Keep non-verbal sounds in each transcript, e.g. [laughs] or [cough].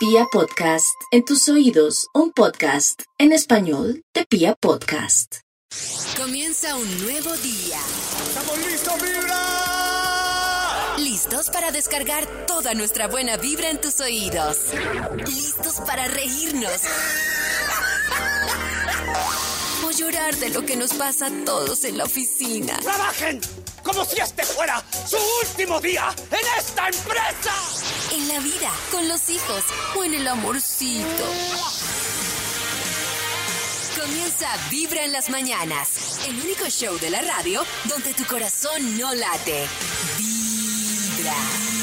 Pia Podcast, en tus oídos, un podcast en español de Pia Podcast. Comienza un nuevo día. ¡Estamos listos, vibra! Listos para descargar toda nuestra buena vibra en tus oídos. Listos para reírnos. O llorar de lo que nos pasa a todos en la oficina. ¡Trabajen! Como si este fuera su último día en esta empresa. En la vida, con los hijos o en el amorcito. Comienza Vibra en las mañanas. El único show de la radio donde tu corazón no late. Vibra.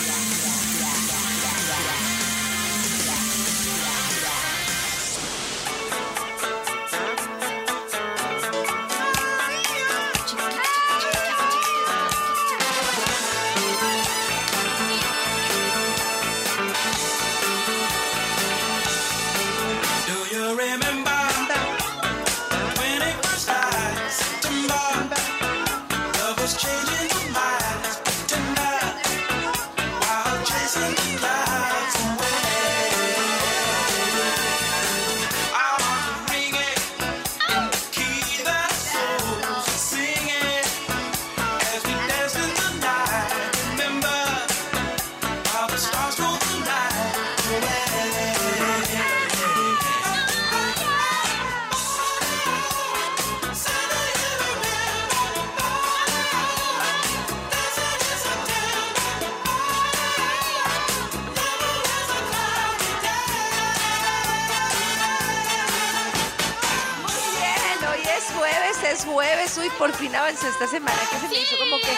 Es jueves. Uy, por fin avanzó esta semana que se me hizo como que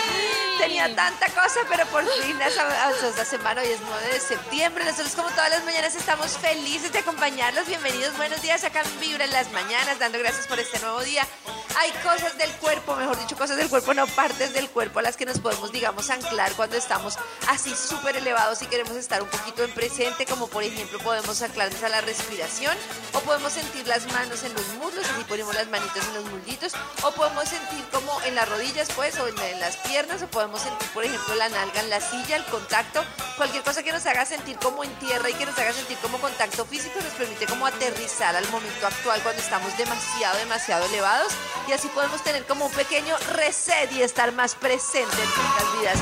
tenía tanta cosa, pero por fin avanzó esta semana. Hoy es 9 de septiembre. Nosotros, como todas las mañanas, estamos felices de acompañarlos. Bienvenidos, buenos días. Acá en Vibra en las mañanas, dando gracias por este nuevo día. Hay cosas del cuerpo, mejor dicho, cosas del cuerpo, no partes del cuerpo a las que nos podemos, digamos, anclar cuando estamos así súper elevados y queremos estar un poquito en presente, como por ejemplo podemos anclarnos a la respiración o podemos sentir las manos en los muslos, así ponemos las manitos en los muslitos, o podemos sentir como en las rodillas, pues, o en, en las piernas, o podemos sentir, por ejemplo, la nalga en la silla, el contacto, cualquier cosa que nos haga sentir como en tierra y que nos haga sentir como contacto físico nos permite como aterrizar al momento actual cuando estamos demasiado, demasiado elevados y así podemos tener como un pequeño reset y estar más presentes en nuestras vidas.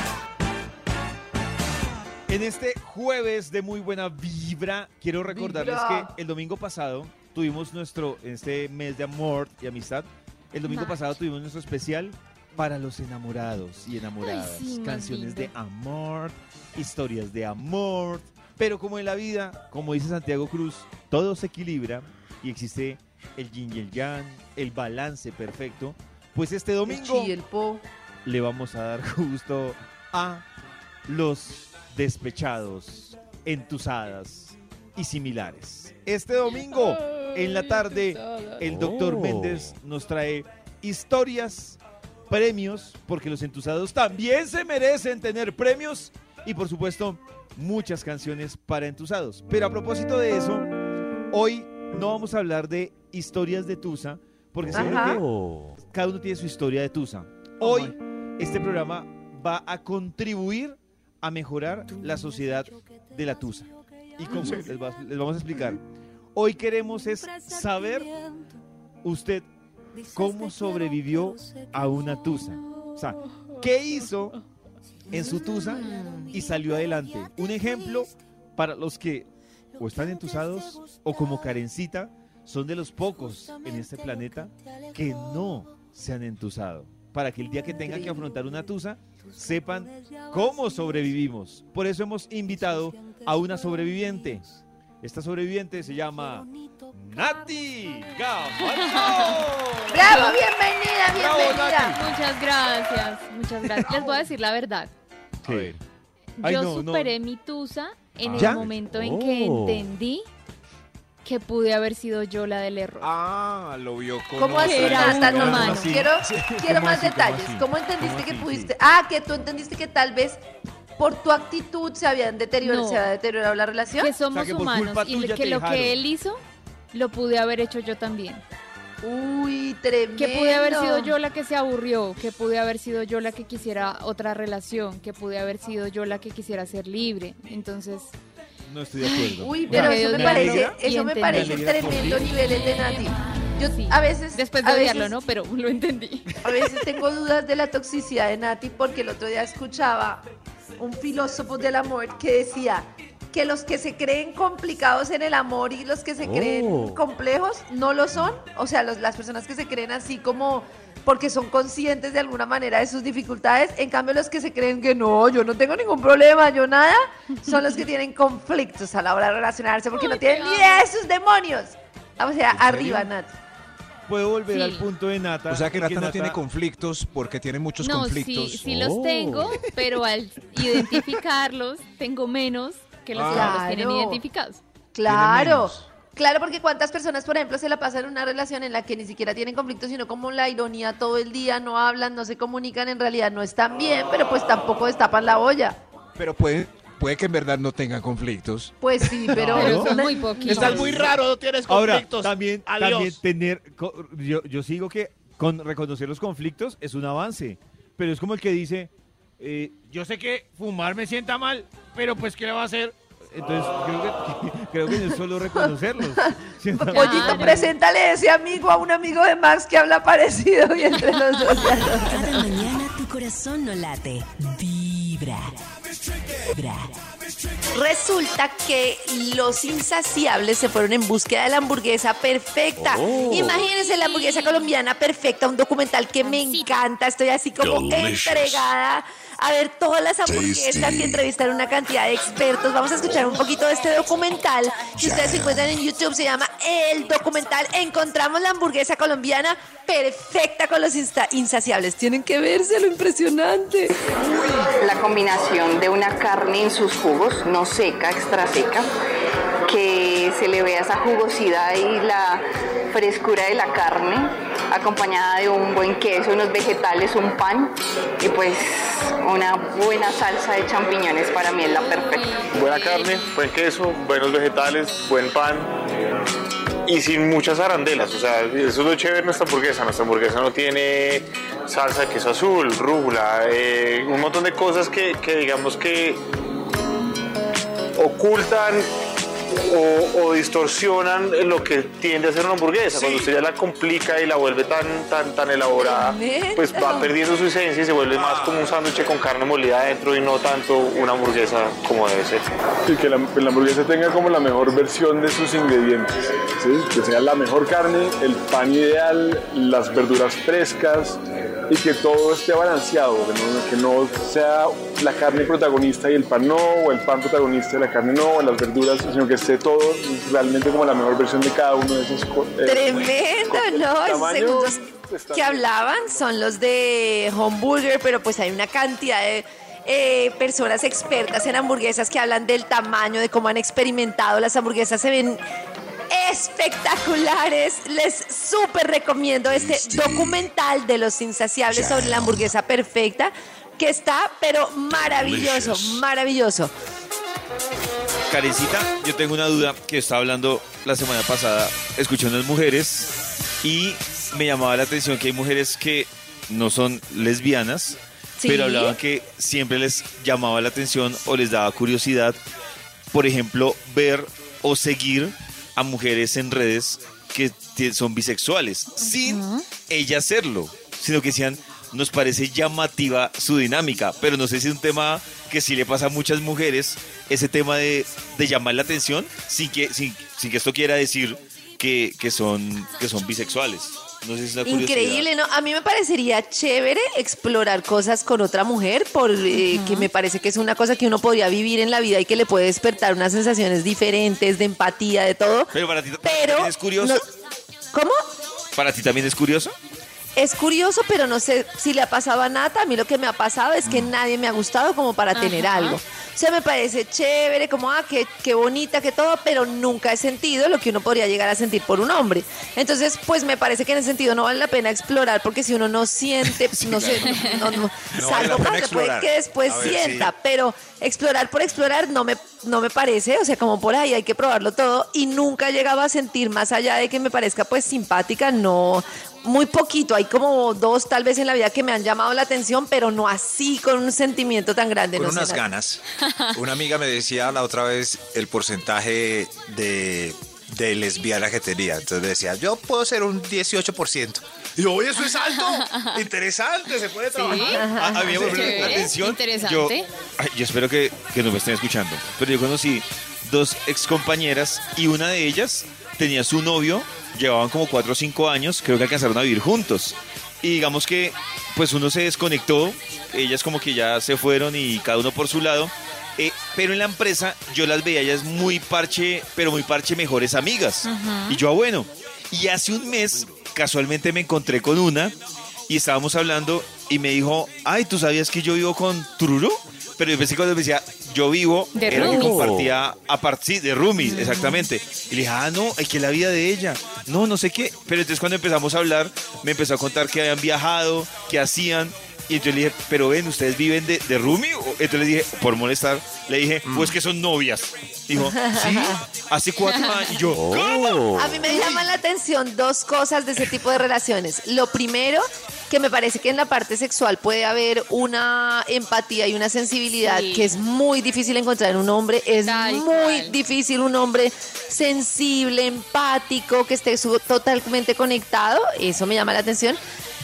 En este jueves de muy buena vibra, quiero recordarles Vibra. que el domingo pasado tuvimos nuestro, en este mes de amor y amistad, el domingo pasado tuvimos nuestro especial para los enamorados y enamoradas. Ay, sí, más Canciones de amor, historias de amor. Pero como en la vida, como dice Santiago Cruz, todo se equilibra y existe el yin y el yang, el balance perfecto. Pues este domingo El po. le vamos a dar [laughs] gusto a los despechados, entusadas y similares. Este domingo, en la tarde, el doctor Oh. Méndez nos trae historias, premios, porque los entusados también se merecen tener premios y por supuesto muchas canciones para entusados. Pero a propósito de eso, hoy no vamos a hablar de historias de Tusa, porque seguro que cada uno tiene su historia de Tusa. Hoy este programa va a contribuir a mejorar la sociedad de la Tusa. ¿Y cómo? Les, va- les vamos a explicar. Hoy queremos es saber usted cómo sobrevivió a una Tusa. O sea, ¿qué hizo en su Tusa y salió adelante? Un ejemplo para los que o están entusados o como Karencita son de los pocos en este planeta que no se han entusado. Para que el día que tengan que afrontar una tusa, sepan cómo sobrevivimos. Por eso hemos invitado a una sobreviviente. Esta sobreviviente se llama Nati Gamacho. [laughs] ¡Bravo! ¡Bienvenida! ¡Bienvenida! Muchas gracias, muchas gracias. Les voy a decir la verdad. Ay, Yo no, no. superé mi tusa en ¿Ya? el momento en que Oh. entendí que pude haber sido yo la del error. Ah, lo vio con ¿Cómo así, Era No, no. Quiero, quiero ¿Cómo más así, detalles. ¿Cómo entendiste ¿Cómo que así? pudiste? Ah, que tú entendiste que tal vez por tu actitud se habían deteriorado, No. se había deteriorado la relación. Que somos que humanos y que lo dejaron. que él hizo lo pude haber hecho yo también. Uy, tremendo. Que pude haber sido yo la que se aburrió, que pude haber sido yo la que quisiera otra relación, que pude haber sido yo la que quisiera ser libre. Entonces, no estoy de acuerdo. Uy, pero eso me parece, eso me parece Me tremendo niveles de Nati. Yo Sí. a veces Después de odiarlo, veces- ¿no? Pero [laughs] lo entendí. A veces tengo dudas de la toxicidad de Nati porque el otro día escuchaba un filósofo del amor que decía que los que se creen complicados en el amor y los que se creen Oh. complejos no lo son. O sea, los- las personas que se creen así como porque son conscientes de alguna manera de sus dificultades. En cambio, los que se creen que no, yo no tengo ningún problema, yo nada, son los que [laughs] tienen conflictos a la hora de relacionarse porque no tienen ni idea de sus demonios. O sea, serio? arriba, Nati. Puedo volver Sí. al punto de Nata. O sea que Nata no tiene conflictos porque tiene muchos No, conflictos. sí, sí los Oh. tengo, pero al [laughs] identificarlos tengo menos que los que no los tienen Claro. identificados. Claro. Claro, porque cuántas personas, por ejemplo, se la pasan en una relación en la que ni siquiera tienen conflictos, sino como la ironía todo el día, no hablan, no se comunican, en realidad no están bien, pero pues tampoco destapan la olla. Pero puede, puede que en verdad no tengan conflictos. Pues sí, pero... Pero son muy poquitos. Estás muy raro, no tienes Ahora, conflictos. también, Adiós. también tener. Yo, yo sigo que con reconocer los conflictos es un avance. Pero es como el que dice. Eh, Yo sé que fumar me sienta mal, pero pues ¿qué le va a hacer? entonces, creo que, [laughs] creo que es solo reconocerlos. [laughs] Pollito, Claro. preséntale ese amigo a un amigo de Max que habla parecido y entre los dos Cada mañana tu corazón no late. Vibra. Vibra. Resulta que los insaciables se fueron en búsqueda de la hamburguesa perfecta. Imagínense la hamburguesa colombiana perfecta, un documental que me encanta. Estoy así como entregada a ver todas las hamburguesas y entrevistar una cantidad de expertos. Vamos a escuchar un poquito de este documental. Si ustedes se encuentran en YouTube, se llama El Documental. Encontramos la hamburguesa colombiana perfecta con los insta- insaciables. Tienen que verse lo impresionante. la combinación de una carne en sus jugos, no seca, extra seca, que se le vea esa jugosidad y la frescura de la carne, acompañada de un buen queso, unos vegetales, un pan y pues una buena salsa de champiñones para mí es la perfecta. Buena carne, buen queso, buenos vegetales, buen pan y sin muchas arandelas. O sea, eso es lo chévere nuestra hamburguesa. Nuestra hamburguesa no tiene salsa de queso azul, rúgula, eh, un montón de cosas que, que digamos que ocultan o, o distorsionan lo que tiende a ser una hamburguesa. Cuando usted ya la complica y la vuelve tan, tan, tan elaborada, pues va perdiendo su esencia y se vuelve más como un sándwich con carne molida adentro y no tanto una hamburguesa como debe ser. Y que la, la hamburguesa tenga como la mejor versión de sus ingredientes. ¿sí? Que sea la mejor carne, el pan ideal, las verduras frescas y que todo esté balanceado. Que no, que no sea la carne protagonista y el pan no, o el pan protagonista y la carne no, o las verduras, sino que esté todo realmente como la mejor versión de cada uno de esos. eh, Tremendo, ¿no? Esos tamaño, segundos que hablaban son los de Hamburger, pero pues hay una cantidad de eh, personas expertas en hamburguesas que hablan del tamaño, de cómo han experimentado. Las hamburguesas se ven espectaculares. Les súper recomiendo este documental de los insaciables sobre la hamburguesa perfecta, que está, pero maravilloso, maravilloso. Karencita, yo tengo una duda que estaba hablando la semana pasada, escuché unas mujeres y me llamaba la atención que hay mujeres que no son lesbianas, Sí. pero hablaban que siempre les llamaba la atención o les daba curiosidad, por ejemplo, ver o seguir a mujeres en redes que son bisexuales, sin ella serlo, sino que decían, nos parece llamativa su dinámica, pero no sé si es un tema que sí le pasa a muchas mujeres, ese tema de, de llamar la atención, sin que, sin, sin que esto quiera decir que, que, son, que son bisexuales. No sé si es curiosidad. Increíble, ¿no? A mí me parecería chévere explorar cosas con otra mujer, por, eh, me parece que es una cosa que uno podría vivir en la vida y que le puede despertar unas sensaciones diferentes de empatía, de todo. Pero para ti Pero también es curioso. no- ¿Cómo? ¿Para ti también es curioso? Es curioso, pero no sé si le ha pasado a Nata. A mí lo que me ha pasado es que nadie me ha gustado como para tener algo. O sea, me parece chévere, como, ah, qué, qué bonita, que todo, pero nunca he sentido lo que uno podría llegar a sentir por un hombre. Entonces, pues me parece que en ese sentido no vale la pena explorar, porque si uno no siente, [laughs] no sé, no, no, No vale salvo pena pasa, puede que después ver, sienta, sí. pero explorar por explorar no me, no me parece, o sea, como por ahí hay que probarlo todo y nunca he llegado a sentir más allá de que me parezca pues simpática, no muy poquito. Hay como dos tal vez en la vida que me han llamado la atención, pero no así con un sentimiento tan grande. Con no unas ganas. Una amiga me decía la otra vez el porcentaje de, de lesbiana que tenía. Entonces me decía, yo puedo ser un 18%. Y yo, oye, eso es alto. [laughs] Interesante, se puede trabajar. A, a mí me la atención. interesante. Yo, ay, yo espero que, que no me estén escuchando. Pero yo conocí dos excompañeras y una de ellas tenía su novio, llevaban como cuatro o cinco años, creo que alcanzaron a vivir juntos. Y digamos que pues uno se desconectó, ellas como que ya se fueron y cada uno por su lado. Eh, pero en la empresa yo las veía ellas muy parche, pero muy parche mejores amigas. Y yo, ah, bueno. Y hace un mes casualmente me encontré con una y estábamos hablando y me dijo, ay, ¿tú sabías que yo vivo con Tururu? Pero yo pensé cuando me decía, yo vivo, De era que compartía aparte, sí, de roomies, exactamente. Y le dije, ah, no, es que la vida de ella. No, no sé qué. Pero entonces cuando empezamos a hablar, me empezó a contar que habían viajado, que hacían. Y entonces le dije, pero ven, ¿ustedes viven de, de roomie? O- Entonces le dije, por molestar, le dije, pues que son novias. Dijo, sí, [laughs] hace cuatro años. Y yo, ¿cómo? A mí me llaman la atención dos cosas de ese tipo de relaciones. Lo primero, que me parece que en la parte sexual puede haber una empatía y una sensibilidad Sí. que es muy difícil encontrar en un hombre. Es Tal muy cual. difícil un hombre sensible, empático, que esté totalmente conectado. Eso me llama la atención.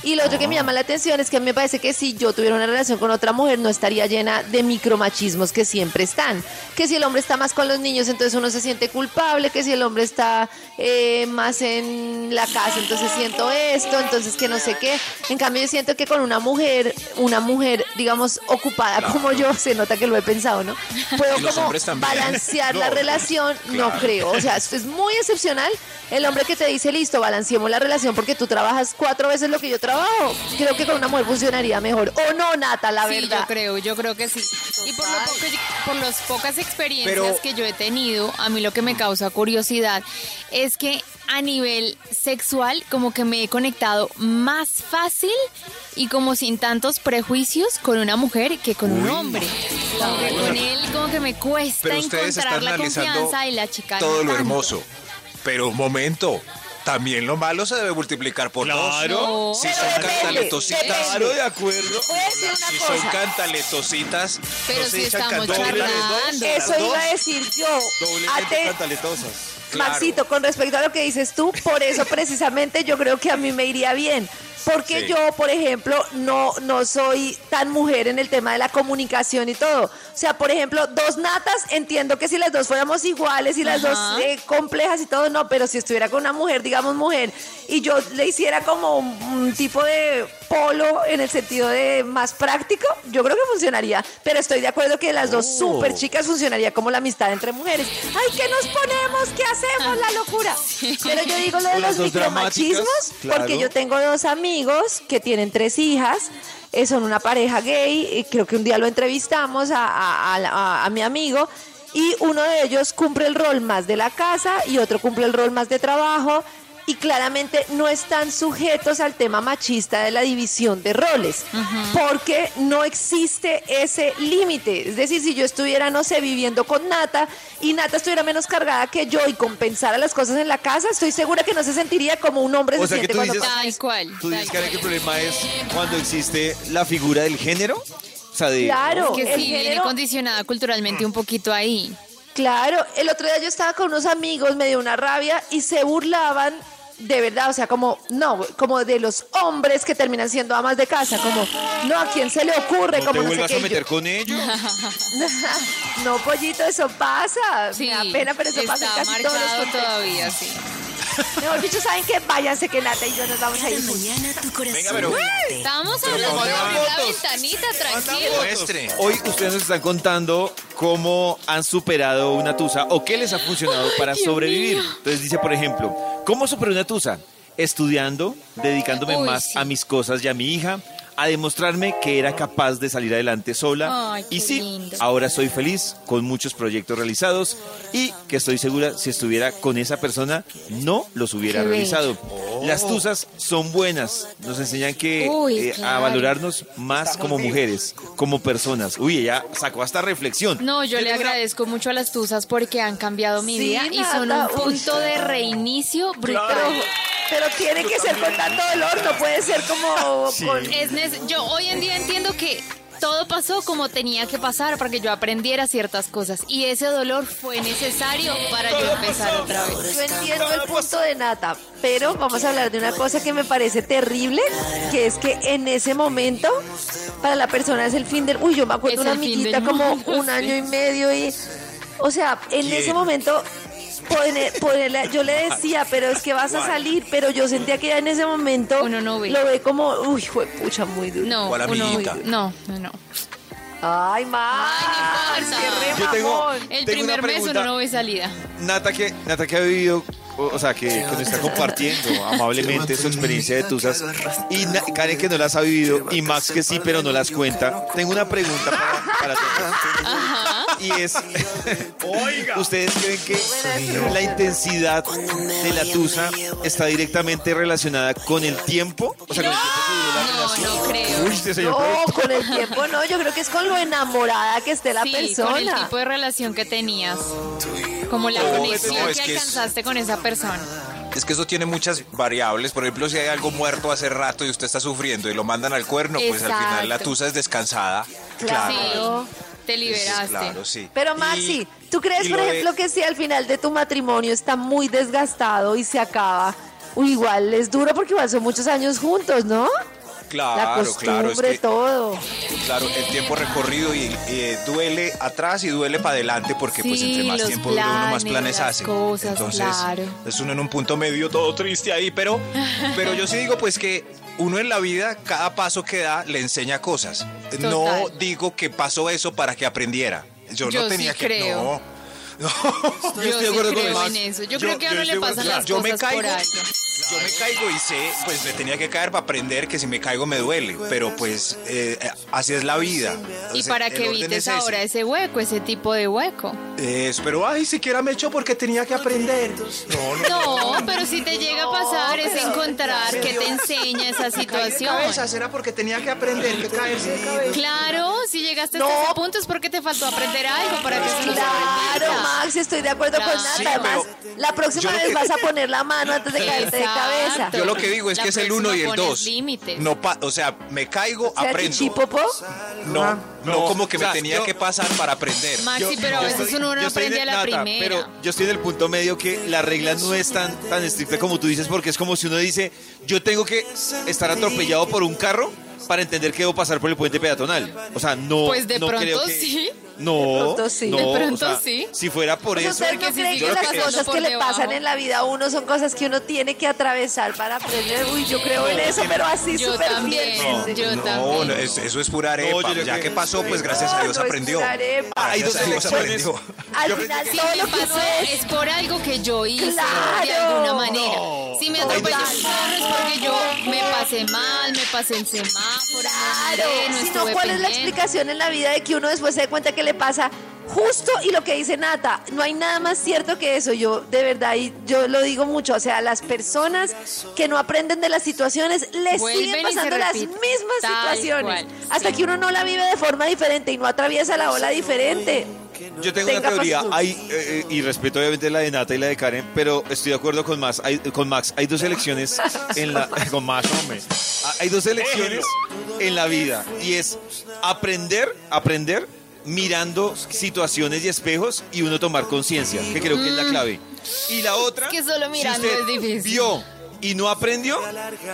Y lo otro que me llama la atención es que a mí me parece que si yo tuviera una relación con otra mujer no estaría llena de micromachismos que siempre están. Que si el hombre está más con los niños, entonces uno se siente culpable. Que si el hombre está eh, más en la casa, entonces siento esto, entonces que no sé qué. En cambio, yo siento que con una mujer, una mujer, digamos, ocupada como yo, se nota que lo he pensado, ¿no? Puedo como balancear la relación, no creo. O sea, esto es muy excepcional. El hombre que te dice, listo, balanceemos la relación porque tú trabajas cuatro veces lo que yo trabajo. Creo que con una mujer funcionaría mejor. O no, Nata, la sí, verdad. yo creo, yo creo que sí. Y por, lo poco- por las pocas experiencias Pero- que yo he tenido, a mí lo que me causa curiosidad es que a nivel sexual como que me he conectado más fácil y como sin tantos prejuicios con una mujer que con un hombre. Como que con él como que me cuesta encontrar la confianza y la chica todo no lo tanto. hermoso. Pero un momento, también lo malo se debe multiplicar por Claro. dos. Si Pero son depende, cantaletositas. depende. Claro, de acuerdo. Voy a decir una Si son cantaletositas. Pero no se si echan estamos cantaletosas. charlando. Eso iba a decir yo. Doblemente cantaletosas. Claro. Maxito, con respecto a lo que dices tú, por eso precisamente yo creo que a mí me iría bien. Porque Sí. yo, por ejemplo, no, no soy tan mujer en el tema de la comunicación y todo. O sea, por ejemplo, dos natas, entiendo que si las dos fuéramos iguales y las Ajá. dos eh, complejas y todo, no, pero si estuviera con una mujer, digamos mujer, y yo le hiciera como un, un tipo de polo en el sentido de más práctico, yo creo que funcionaría. Pero estoy de acuerdo que las dos súper chicas funcionaría como la amistad entre mujeres. ¡Ay, qué nos ponemos! ¿Qué hacemos? La locura. Pero yo digo lo de los micromachismos claro. porque yo tengo dos amigos que tienen tres hijas. eh, son una pareja gay. y creo que un día lo entrevistamos a- a mi amigo. Y uno de ellos cumple el rol más de la casa y otro cumple el rol más de trabajo. Y claramente no están sujetos al tema machista de la división de roles, porque no existe ese límite. Es decir, si yo estuviera, no sé, viviendo con Nata y Nata estuviera menos cargada que yo y compensara las cosas en la casa, estoy segura que no se sentiría como un hombre O se sea que siente tú cuando dices- pasa Tal cual. ¿Tú dices, Karen, que el problema es cuando existe la figura del género? O sea, de... Claro. que sí, viene género- condicionada culturalmente un poquito ahí. Claro, el otro día yo estaba con unos amigos, me dio una rabia y se burlaban de verdad, o sea, como, no, como de los hombres que terminan siendo amas de casa, como, no, ¿a quién se le ocurre? No como te no sé vuelvas qué, a yo- meter con ellos. [laughs] no, pollito, eso pasa. Sí, me da pena, pero eso pasa en casi todos los contextos. todavía, sí. Mejor dicho, ¿saben qué? Váyanse que Nata y yo nos vamos a ir mañana tu corazón Venga, pero- Pero hablando ¿dónde de la ventanita, tranquilo. Hoy ustedes nos están contando cómo han superado una tusa o qué les ha funcionado para Dios sobrevivir. mío. Entonces dice, por ejemplo, ¿cómo superé una tusa? Estudiando, dedicándome Uy, más sí. a mis cosas y a mi hija, a demostrarme que era capaz de salir adelante sola. Ay, y sí, lindo. ahora soy feliz con muchos proyectos realizados y que estoy segura si estuviera con esa persona no los hubiera Qué realizado. Las tusas son buenas, nos enseñan que Uy, eh, a valorarnos más como mujeres, como personas. Uy, ella sacó hasta reflexión. No, yo le agradezco mucho a las tuzas porque han cambiado mi Sí, vida y son un punto de reinicio brutal. Pero, Pero tiene que ser con tanto dolor, no puede ser como con... Es yo hoy en día entiendo que todo pasó como tenía que pasar para que yo aprendiera ciertas cosas. Y ese dolor fue necesario para yo empezar otra vez. Yo entiendo el punto de Nata, pero vamos a hablar de una cosa que me parece terrible, que es que en ese momento para la persona es el fin del... Uy, yo me acuerdo Es una amiguita como [laughs] un año y medio y... O sea, en ¿Quién? ese momento... poner- ponerle- yo le decía, pero es que vas a salir, pero yo sentía que ya en ese momento Uno no ve. lo ve como, uy, fue pucha, muy duro. No, no, no, no. Ay, Max, Ay, no importa. Yo tengo-. El Tengo primer mes uno no ve salida. Nata que, Nata que ha vivido, o, o sea, que, que nos está compartiendo amablemente su experiencia de Tusas. Y Na- Karen que no las ha vivido y Max que sí, pero no las cuenta. Tengo una pregunta para, para todos. Y es, [laughs] ¿ustedes creen que la intensidad de la Tusa está directamente relacionada con el tiempo? O sea, con el tiempo que duró la No, relación. no creo. Uy, este señor No, con el tiempo no, yo creo que es con lo enamorada que esté la Sí, persona. con el tipo de relación que tenías. Como la conexión no, es que que es- alcanzaste con esa persona. Es que eso tiene muchas variables. Por ejemplo, si hay algo muerto hace rato y usted está sufriendo y lo mandan al cuerno, pues al final la tusa es descansada. Claro. Te liberaste. Claro, sí. Pero Maxi, ¿tú crees, por de- ejemplo, que si al final de tu matrimonio está muy desgastado y se acaba, igual es duro porque igual son muchos años juntos, ¿no? La Claro, costumbre, claro, es que, todo. claro, el tiempo recorrido y, eh, duele atrás y duele para adelante porque pues entre más tiempo dure uno más planes, planes hace. cosas, Entonces, claro. es uno en un punto medio todo triste ahí, pero pero yo sí digo pues que uno en la vida cada paso que da le enseña cosas. No digo que pasó eso para que aprendiera. Yo, Yo no sí tenía que creo. no. [laughs] Yo, estoy de sí acuerdo con creo Max. en eso. Yo, Yo- creo que a uno le pasan las Yo me cosas por caigo. algo. Yo me caigo y sé, pues me tenía que caer para aprender que si me caigo me duele, pero pues eh, así es la vida. Y para que evites es ahora ese hueco, ese tipo de hueco. Es, pero ay, siquiera me echó porque tenía que aprender. No, no. No, pero si te llega a pasar es encontrar qué te enseña esa situación. era porque tenía que aprender que caerse de cabeza. Claro, si llegaste No. hasta ese punto es porque te faltó aprender algo para que eso no se Claro, repita. Max, estoy de acuerdo con Nata. Sí, Además, la próxima vez que- vas a poner la mano antes de caerte de cabeza. Yo lo que digo es La que es el próxima uno y el pones dos. límites. No pa- o sea, me caigo, ¿Sea aprendo. chichipopo? No, no, No, como que o sea, me tenía yo- que pasar para aprender. Maxi, pero a veces uno no aprende de- a la Nata, primera. Pero yo estoy en el punto medio que la regla no es tan, tan estricta como tú dices, porque es como si uno dice, yo tengo que estar atropellado por un carro para entender que debo pasar por el puente peatonal. O sea, no. Pues de no pronto creo que- sí. No, De pronto sí. no, De o pronto sea, sí. Si fuera por Pues eso. ¿Ustedes no creen si que las cosas que le debajo. pasan en la vida a uno son cosas que uno tiene que atravesar para aprender? Uy, yo creo en eso, pero así Yo súper también, fielmente. yo No, también. no, es- eso es pura arepa. No, yo creo ya que- pasó, pues gracias a No, Dios no es aprendió. Hay dos aprendió. Al Yo final Si todo lo que pasó es... es por algo que yo hice de Claro. alguna manera. Si me atropelló un carro es porque yo me pasé mal, me pasé en semáforo, Claro, no si no, ¿cuál es la explicación en la vida de que uno después se dé cuenta que le pasa justo y lo que dice Nata? No hay nada más cierto que eso. Yo, de verdad, y yo lo digo mucho. O sea, las personas que no aprenden de las situaciones les Vuelven siguen pasando las mismas Tal situaciones. cual, Hasta sí. que uno no la vive de forma diferente y no atraviesa la ola diferente. Yo tengo Tenga una teoría, hay, eh, eh, y respeto obviamente la de Nata y la de Karen, pero estoy de acuerdo con Max. Hay, con Max, hay dos elecciones en la. [laughs] Con Max, hombre. Ah, Hay dos elecciones en la vida, y es aprender, aprender mirando situaciones y espejos y uno tomar conciencia, que creo que es la clave. Y la otra, Mm. que solo mirando si usted es difícil. vio y no aprendió,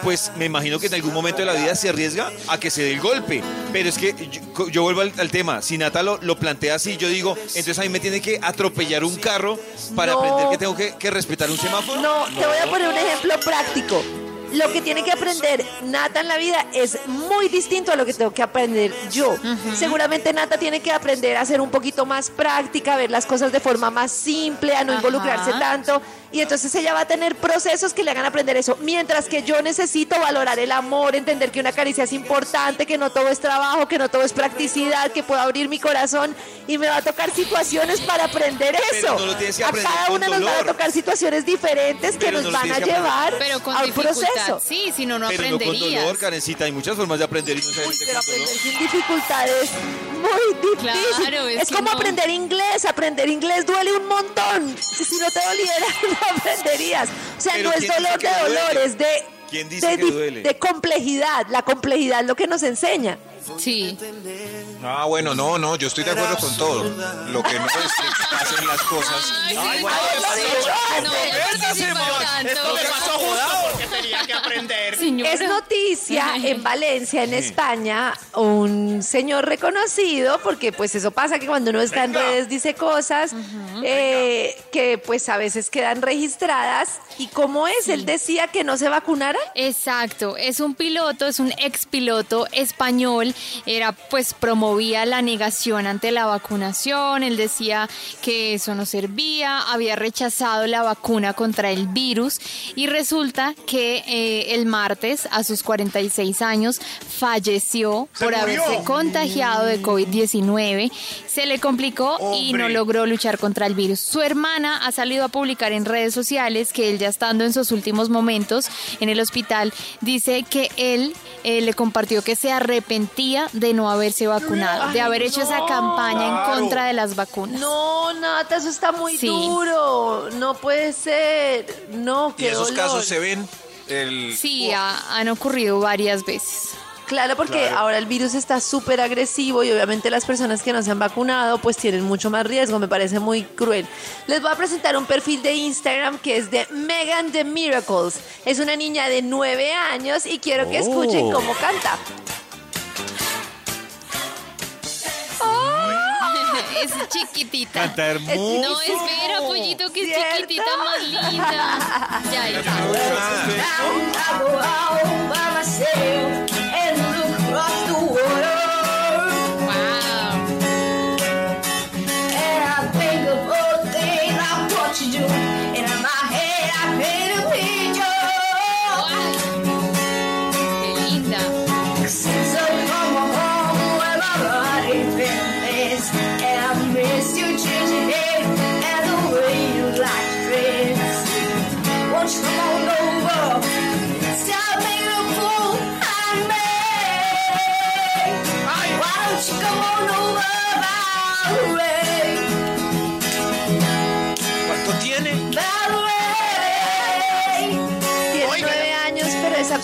pues me imagino que en algún momento de la vida se arriesga a que se dé el golpe. Pero es que yo, yo vuelvo al, al tema, si Nata lo, lo plantea así, yo digo, entonces a mí me tiene que atropellar un carro para No. aprender que tengo que, que respetar un semáforo. No, te voy a poner un ejemplo práctico. Lo que tiene que aprender Nata en la vida es muy distinto a lo que tengo que aprender yo. Seguramente Nata tiene que aprender a ser un poquito más práctica, a ver las cosas de forma más simple, a no involucrarse tanto. Y entonces ella va a tener procesos que le hagan aprender eso. Mientras que yo necesito valorar el amor, entender que una caricia es importante, que no todo es trabajo, que no todo es practicidad, que puedo abrir mi corazón y me va a tocar situaciones para aprender Pero eso. no lo tienes que a cada una nos van a tocar situaciones diferentes que nos no van a llevar Pero con a un proceso. eso. Sí, si no, no Pero no con aprenderías. dolor, Karencita. Hay muchas formas de aprender y no Uy, pero dolor. aprender sin dificultades muy difícil. Claro, es es como no. aprender inglés. Aprender inglés duele un montón. Si si no te doliera, [laughs] no aprenderías. O sea, no es ¿quién dice dolor de duele? dolor, es de, ¿Quién dice de, que di- duele? de complejidad. La complejidad es lo que nos enseña. Sí. Ah, bueno, no, no, yo estoy de acuerdo con todo. Lo que no es que pasen las cosas. Ay, bueno, no, no voy a participar tanto. Esto me pasó justo porque tenía que aprender. Señora. Es noticia en Valencia, en España, un señor reconocido, porque pues eso pasa que cuando uno está en redes dice cosas eh, que pues a veces quedan registradas. Y como es, él decía que no se vacunara. Exacto, es un piloto, es un ex piloto español, era pues promovía la negación ante la vacunación, él decía que eso no servía, había rechazado la vacuna contra el virus y resulta que eh, el martes a sus 46 años falleció por murió. haberse contagiado de COVID-19, se le complicó y no logró luchar contra el virus. Su hermana ha salido a publicar en redes sociales que él ya estando en sus últimos momentos en el hospital, dice que él eh, le compartió que se arrepentía de no haberse vacunado, de haber hecho esa campaña en contra de las vacunas. No, Nata, eso está muy Sí. duro. No puede ser. No, Y qué esos dolor. casos se ven. El, Sí, ha- han ocurrido varias veces. Claro, porque ahora el virus está súper agresivo y obviamente las personas que no se han vacunado pues tienen mucho más riesgo, me parece muy cruel. Les voy a presentar un perfil de Instagram que es de Megan The Miracles. Es una niña de 9 años y quiero que escuchen Oh. cómo canta. Es chiquitita. Canta hermoso. No, espera, pollito, que es ¿Cierto? chiquitita más linda. Ya, ya.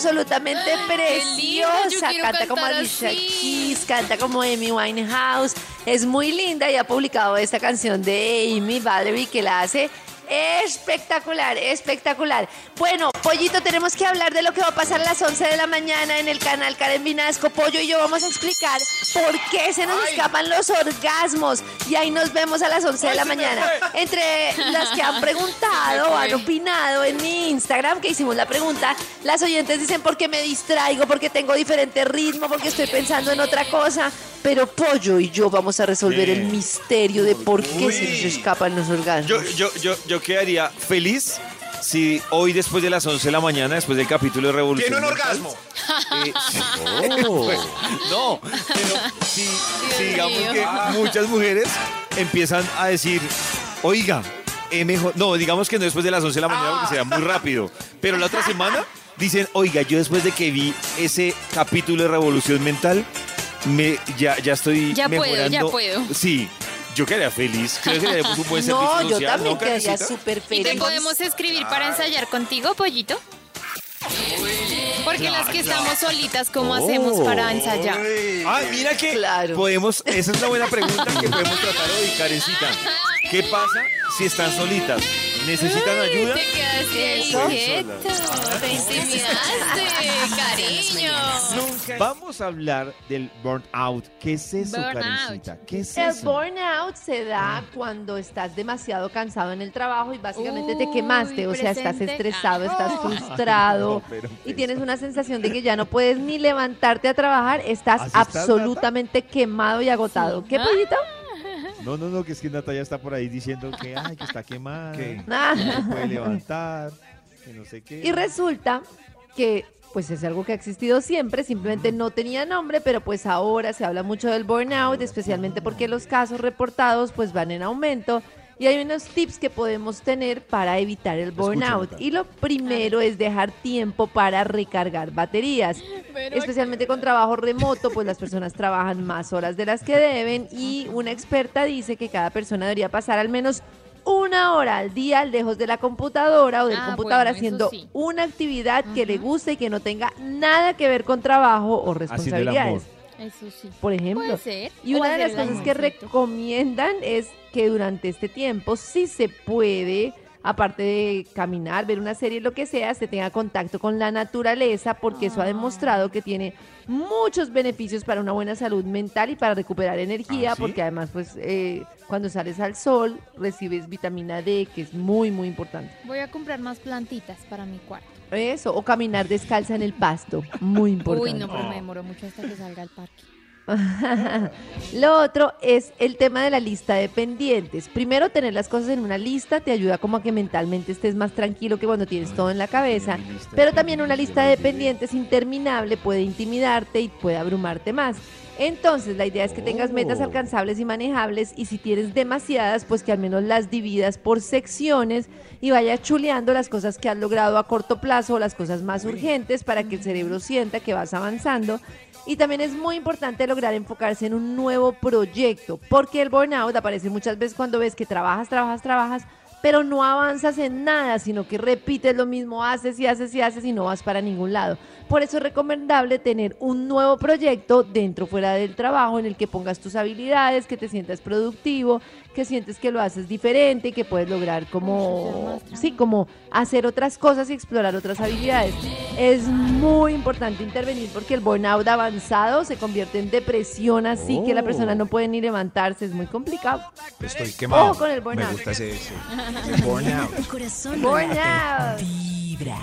Absolutamente preciosa. Canta como Alicia. Keys, canta como Amy Winehouse. Es muy linda y ha publicado esta canción de Amy Valerie que la hace espectacular, espectacular. Bueno, Pollito, tenemos que hablar de lo que va a pasar a las 11 de la mañana en el canal Karen Vinasco. Pollo y yo vamos a explicar por qué se nos escapan los orgasmos. Y ahí nos vemos a las 11 de la mañana. Entre las que han [laughs] preguntado, han opinado en mi Instagram, que hicimos la pregunta, las oyentes dicen porque me distraigo, porque tengo diferente ritmo, porque estoy pensando en otra cosa. Pero Pollo y yo vamos a resolver el misterio de por qué se nos escapan los orgasmos. Yo, yo, yo, yo quedaría feliz si hoy después de las 11 de la mañana, después del capítulo de Revolución Tiene un orgasmo. eh, pues, [laughs] [laughs] no, pero si, si digamos mío. que muchas mujeres empiezan a decir, oiga, he mejor, no, digamos que no después de las 11 de la mañana porque será muy rápido, pero la otra semana dicen, oiga, yo después de que vi ese capítulo de Revolución Mental, me, ya, ya estoy Ya puedo, mejorando. ya puedo. Sí, yo quedaría feliz, creo que haríamos un buen [laughs] servicio No, yo social, también ¿no, quedaría Karencita? súper ¿Y feliz. te podemos escribir para ensayar contigo, pollito? Porque las que estamos solitas, ¿cómo hacemos para ensayar? Ah, mira que Claro. podemos, esa es una buena pregunta que [laughs] podemos tratar hoy, Karencita. ¿Qué pasa si están solitas? ¿Necesitan ayuda? Te quedaste quieto, te intimidaste, [laughs] cariño. Vamos a hablar del burnout. ¿Qué es eso, Burnout. Karencita? ¿Qué es El eso? burnout se da cuando estás demasiado cansado en el trabajo y básicamente te quemaste, o sea, estás estresado, estás frustrado [laughs] No, pero y tienes una sensación de que ya no puedes ni levantarte a trabajar, estás ¿Así estás, absolutamente quemado y agotado. ¿Qué Ah. pollito? No, no, no, que es que Natalia está por ahí diciendo que, ay, que está quemada. Ah. que no se puede levantar, que no sé qué. Y resulta que pues es algo que ha existido siempre, simplemente no tenía nombre, pero pues ahora se habla mucho del burnout, especialmente porque los casos reportados pues van en aumento Y hay unos tips que podemos tener para evitar el burnout. Y lo primero es dejar tiempo para recargar baterías. Especialmente con trabajo remoto, pues las personas trabajan más horas de las que deben y una experta dice que cada persona debería pasar al menos una hora al día lejos de la computadora o del Ah, computador bueno, haciendo sí. una actividad que le guste y que no tenga nada que ver con trabajo o responsabilidades. Eso sí. por ejemplo. Puede ser. Y una de las cosas que recomiendan es que durante este tiempo sí se puede, aparte de caminar, ver una serie, lo que sea, se tenga contacto con la naturaleza, porque eso ha demostrado que tiene muchos beneficios para una buena salud mental y para recuperar energía, ¿Ah, sí? porque además, pues, eh, cuando sales al sol, recibes vitamina D, que es muy, muy importante. Voy a comprar más plantitas para mi cuarto. Eso, o caminar descalza en el pasto, muy importante. Uy, no, pero me demoro mucho hasta que salga al parque. Lo otro es el tema de la lista de pendientes. Primero, tener las cosas en una lista te ayuda como a que mentalmente estés más tranquilo que cuando tienes todo en la cabeza. Pero también una lista de pendientes interminable puede intimidarte y puede abrumarte más. Entonces, la idea es que tengas metas Oh. alcanzables y manejables y si tienes demasiadas, pues que al menos las dividas por secciones y vayas chuleando las cosas que has logrado a corto plazo o las cosas más urgentes para que el cerebro sienta que vas avanzando. Y también es muy importante lograr enfocarse en un nuevo proyecto, porque el burnout aparece muchas veces cuando ves que trabajas, trabajas, trabajas, pero no avanzas en nada, sino que repites lo mismo, haces y haces y haces y no vas para ningún lado. Por eso es recomendable tener un nuevo proyecto dentro fuera del trabajo en el que pongas tus habilidades, que te sientas productivo, que sientes que lo haces diferente y que puedes lograr como, sí, como hacer otras cosas y explorar otras habilidades. Es muy importante intervenir porque el burnout avanzado se convierte en depresión así que la persona no puede ni levantarse, es muy complicado. Estoy quemado. Ojo con el Me burnout. gusta ese, ese, [laughs] ese burnout. Tu corazón Burnout. vibra.